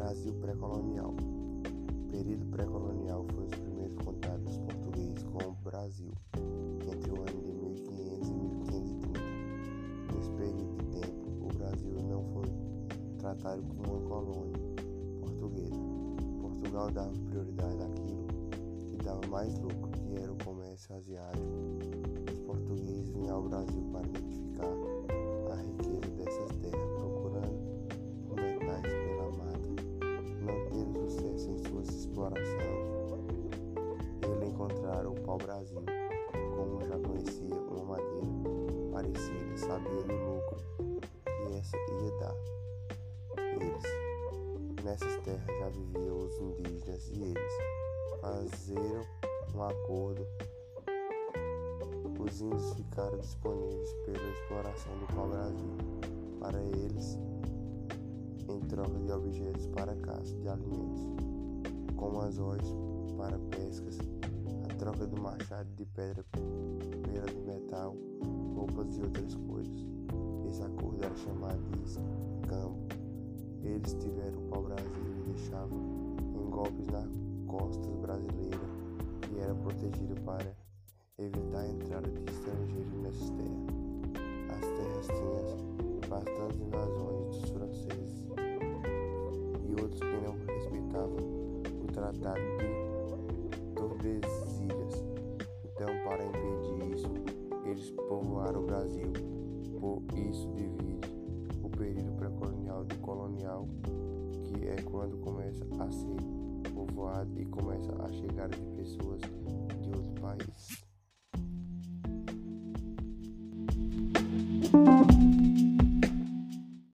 Brasil pré-colonial. Período pré-colonial foi os primeiros contatos dos portugueses com o Brasil, entre o ano de 1500 e 1530. Nesse período de tempo, o Brasil não foi tratado como uma colônia portuguesa. Portugal dava prioridade àquilo que dava mais lucro, que era o comércio asiático. Os portugueses explorações. Ele encontraram o pau-brasil, como já conhecia uma madeira parecida, sabia do lucro que essa ia dar. Eles, nessas terras já viviam os indígenas e eles fazeram um acordo os índios ficaram disponíveis pela exploração do pau-brasil para eles em troca de objetos para caça de alimentos, como anzóis para pescas, a troca do machado de pedra pela de metal, roupas e outras coisas. Esse acordo era chamado de escambo. Eles tiveram o pau-brasil e deixavam em golpes nas costas brasileiras, que era protegida para evitar a entrada de estrangeiros nessas terras. As terras tinham bastantes invasões o Tratado de Tordesilhas. Então, para impedir isso, eles povoaram o Brasil. Por isso divide o período pré-colonial do colonial, que é quando começa a ser povoado e começa a chegar de pessoas de outro país.